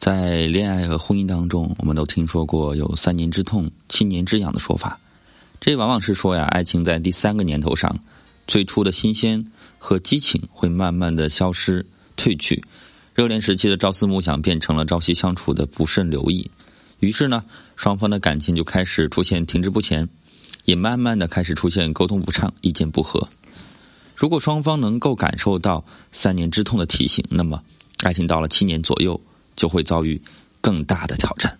在恋爱和婚姻当中，我们都听说过有“三年之痛，七年之痒”的说法。这往往是说呀，爱情在第三个年头上，最初的新鲜和激情会慢慢的消失褪去，热恋时期的朝思暮想变成了朝夕相处的不甚留意。于是呢，双方的感情就开始出现停滞不前，也慢慢的开始出现沟通不畅、意见不合。如果双方能够感受到三年之痛的提醒，那么爱情到了七年左右。就会遭遇更大的挑战，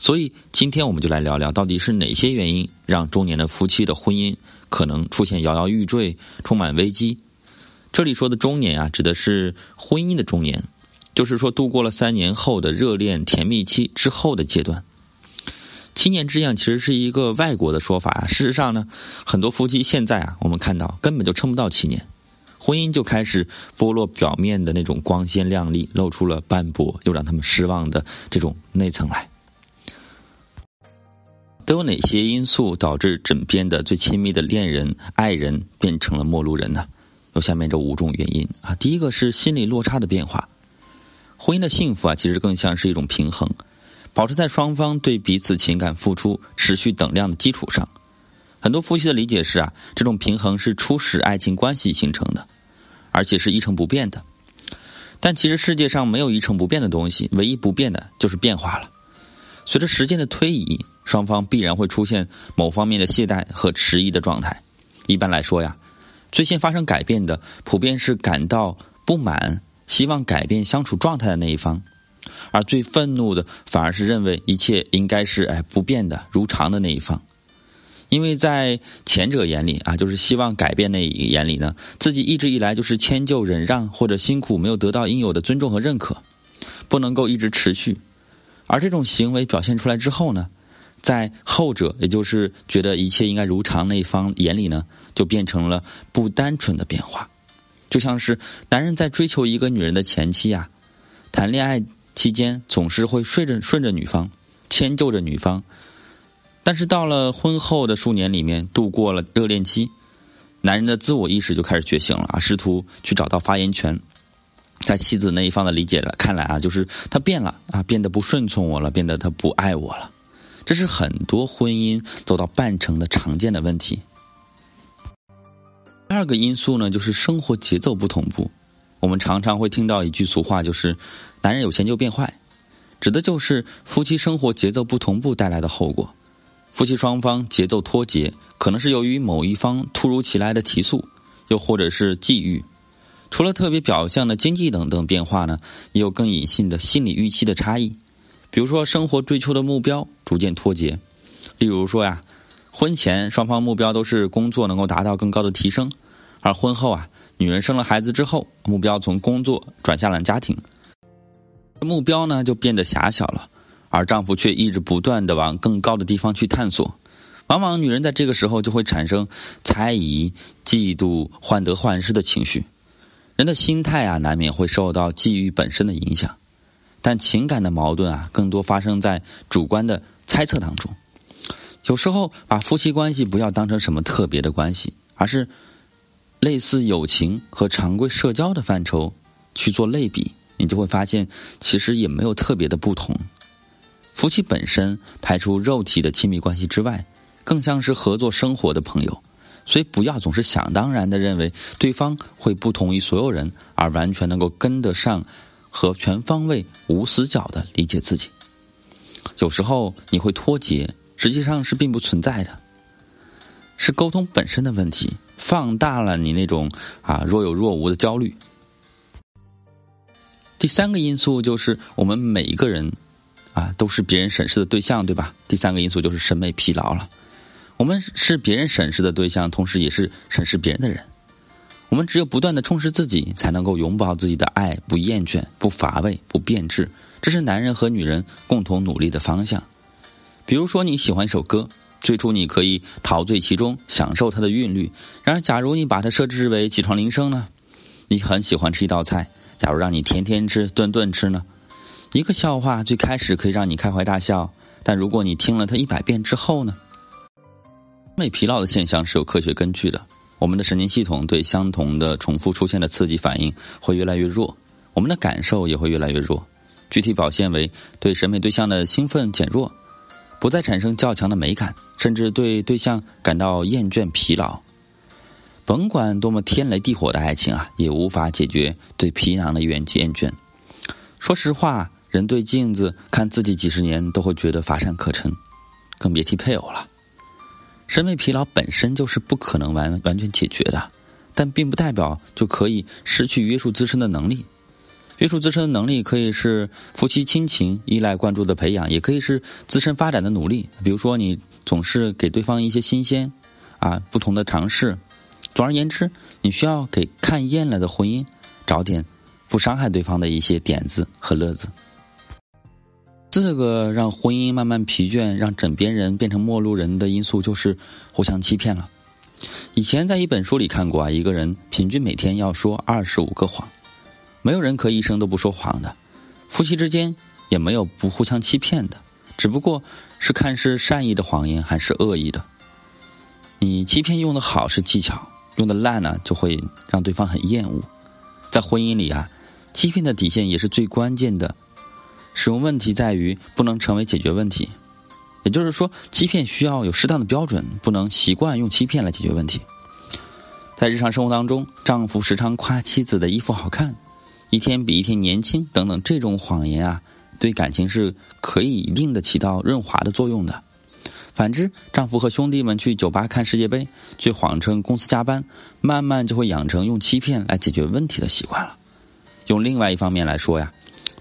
所以今天我们就来聊聊，到底是哪些原因让中年的夫妻的婚姻可能出现摇摇欲坠、充满危机？这里说的中年啊，指的是婚姻的中年，就是说度过了三年后的热恋甜蜜期之后的阶段。七年之痒其实是一个外国的说法啊，事实上呢，很多夫妻现在啊，我们看到根本就撑不到七年。婚姻就开始剥落表面的那种光鲜亮丽，露出了斑驳又让他们失望的这种内层来。都有哪些因素导致枕边的最亲密的恋人、爱人变成了陌路人呢？有下面这五种原因啊。第一个是心理落差的变化。婚姻的幸福啊，其实更像是一种平衡，保持在双方对彼此情感付出持续等量的基础上。很多夫妻的理解是啊，这种平衡是初始爱情关系形成的。而且是一成不变的，但其实世界上没有一成不变的东西，唯一不变的就是变化了。随着时间的推移，双方必然会出现某方面的懈怠和迟疑的状态。一般来说呀，最先发生改变的，普遍是感到不满、希望改变相处状态的那一方，而最愤怒的，反而是认为一切应该是哎不变的、如常的那一方。因为在前者眼里啊，就是希望改变那一眼里呢，自己一直以来就是迁就、忍让或者辛苦，没有得到应有的尊重和认可，不能够一直持续。而这种行为表现出来之后呢，在后者，也就是觉得一切应该如常那一方眼里呢，就变成了不单纯的变化。就像是男人在追求一个女人的前期啊，谈恋爱期间总是会顺着顺着女方，迁就着女方。但是到了婚后的数年里面，度过了热恋期，男人的自我意识就开始觉醒了啊，试图去找到发言权。在妻子那一方的理解了看来啊，就是他变了啊，变得不顺从我了，变得他不爱我了。这是很多婚姻走到半程的常见的问题。第二个因素呢，就是生活节奏不同步。我们常常会听到一句俗话，就是“男人有钱就变坏”，指的就是夫妻生活节奏不同步带来的后果。夫妻双方节奏脱节，可能是由于某一方突如其来的提速，又或者是际遇。除了特别表象的经济等等变化呢，也有更隐性的心理预期的差异。比如说，生活追求的目标逐渐脱节。例如说呀，婚前双方目标都是工作能够达到更高的提升，而婚后啊，女人生了孩子之后，目标从工作转向了家庭，目标呢就变得狭小了。而丈夫却一直不断的往更高的地方去探索，往往女人在这个时候就会产生猜疑、嫉妒、患得患失的情绪。人的心态啊，难免会受到际遇本身的影响，但情感的矛盾啊，更多发生在主观的猜测当中。有时候，把夫妻关系不要当成什么特别的关系，而是类似友情和常规社交的范畴去做类比，你就会发现，其实也没有特别的不同。夫妻本身排除肉体的亲密关系之外，更像是合作生活的朋友，所以不要总是想当然的认为对方会不同于所有人，而完全能够跟得上和全方位无死角的理解自己。有时候你会脱节，实际上是并不存在的，是沟通本身的问题，放大了你那种啊若有若无的焦虑。第三个因素就是我们每一个人。啊，都是别人审视的对象，对吧？第三个因素就是审美疲劳了。我们是别人审视的对象，同时也是审视别人的人。我们只有不断的充实自己，才能够拥抱自己的爱，不厌倦、不乏味、不变质。这是男人和女人共同努力的方向。比如说你喜欢一首歌，最初你可以陶醉其中，享受它的韵律。然而，假如你把它设置为起床铃声呢？你很喜欢吃一道菜，假如让你天天吃、顿顿吃呢？一个笑话最开始可以让你开怀大笑，但如果你听了它一百遍之后呢？审美疲劳的现象是有科学根据的。我们的神经系统对相同的重复出现的刺激反应会越来越弱，我们的感受也会越来越弱。具体表现为对审美对象的兴奋减弱，不再产生较强的美感，甚至对对象感到厌倦疲劳。甭管多么天雷地火的爱情啊，也无法解决对皮囊的厌厌倦。说实话，人对镜子看自己几十年都会觉得乏善可陈，更别提配偶了。审美疲劳本身就是不可能完完全解决的，但并不代表就可以失去约束自身的能力。约束自身的能力可以是夫妻亲情依赖关注的培养，也可以是自身发展的努力。比如说，你总是给对方一些新鲜啊不同的尝试。总而言之，你需要给看厌了的婚姻找点不伤害对方的一些点子和乐子。四个让婚姻慢慢疲倦、让枕边人变成陌路人的因素，就是互相欺骗了。以前在一本书里看过啊，一个人平均每天要说二十五个谎，没有人可一生都不说谎的。夫妻之间也没有不互相欺骗的，只不过是看是善意的谎言还是恶意的。你欺骗用的好是技巧。用的烂呢，就会让对方很厌恶。在婚姻里啊，欺骗的底线也是最关键的。使用问题在于不能成为解决问题，也就是说，欺骗需要有适当的标准，不能习惯用欺骗来解决问题。在日常生活当中，丈夫时常夸妻子的衣服好看，一天比一天年轻等等，这种谎言啊，对感情是可以一定的起到润滑的作用的。反之，丈夫和兄弟们去酒吧看世界杯，却谎称公司加班，慢慢就会养成用欺骗来解决问题的习惯了。用另外一方面来说呀，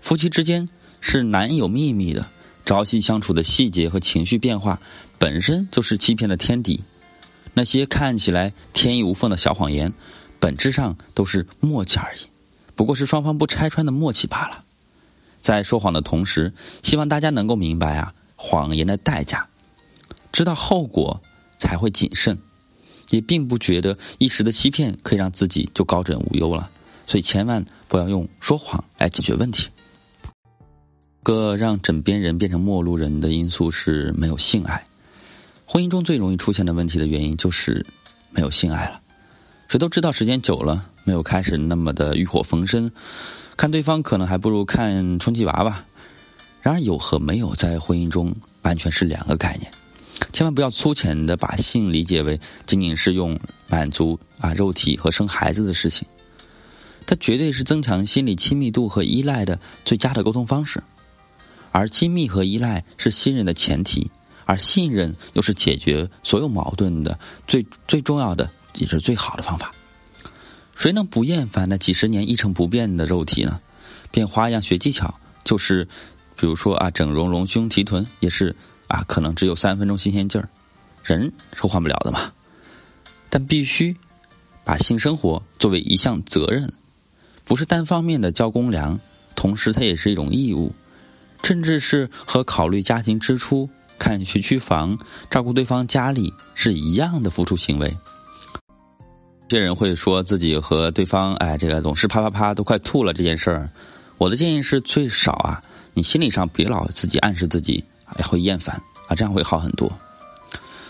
夫妻之间是难有秘密的，朝夕相处的细节和情绪变化，本身就是欺骗的天敌。那些看起来天衣无缝的小谎言，本质上都是默契而已，不过是双方不拆穿的默契罢了。在说谎的同时，希望大家能够明白啊，谎言的代价。知道后果才会谨慎，也并不觉得一时的欺骗可以让自己就高枕无忧了，所以千万不要用说谎来解决问题。个让枕边人变成陌路人的因素是没有性爱，婚姻中最容易出现的问题的原因就是没有性爱了。谁都知道，时间久了没有开始那么的欲火焚身，看对方可能还不如看充气娃娃。然而，有和没有在婚姻中完全是两个概念。千万不要粗浅的把性理解为仅仅是用满足啊肉体和生孩子的事情，它绝对是增强心理亲密度和依赖的最佳的沟通方式，而亲密和依赖是信任的前提，而信任又是解决所有矛盾的最最重要的也是最好的方法。谁能不厌烦那几十年一成不变的肉体呢？变花样学技巧，就是比如说啊整容隆胸提臀也是。啊，可能只有三分钟新鲜劲儿，人是换不了的嘛。但必须把性生活作为一项责任，不是单方面的交公粮，同时它也是一种义务，甚至是和考虑家庭支出、看学区房、照顾对方家里是一样的付出行为。有些人会说自己和对方，哎，这个总是啪啪啪都快吐了这件事儿。我的建议是，最少啊，你心理上别老自己暗示自己。哎会厌烦啊，这样会好很多。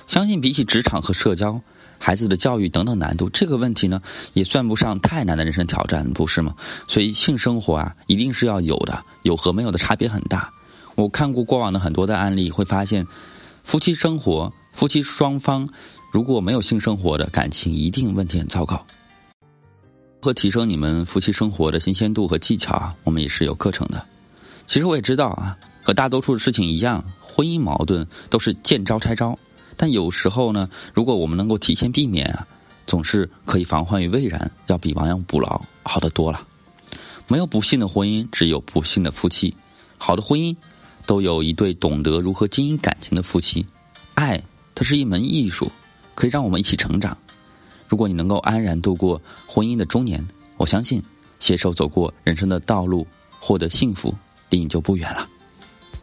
相信比起职场和社交、孩子的教育等等难度，这个问题呢也算不上太难的人生挑战，不是吗？所以性生活啊，一定是要有的，有和没有的差别很大。我看过过往的很多的案例，会发现夫妻生活、夫妻双方如果没有性生活的感情，一定问题很糟糕。如何提升你们夫妻生活的新鲜度和技巧啊？我们也是有课程的。其实我也知道啊。和大多数的事情一样，婚姻矛盾都是见招拆招。但有时候呢，如果我们能够提前避免啊，总是可以防患于未然，要比亡羊补牢好得多了。没有不幸的婚姻，只有不幸的夫妻。好的婚姻都有一对懂得如何经营感情的夫妻。爱，它是一门艺术，可以让我们一起成长。如果你能够安然度过婚姻的中年，我相信携手走过人生的道路，获得幸福，离你就不远了。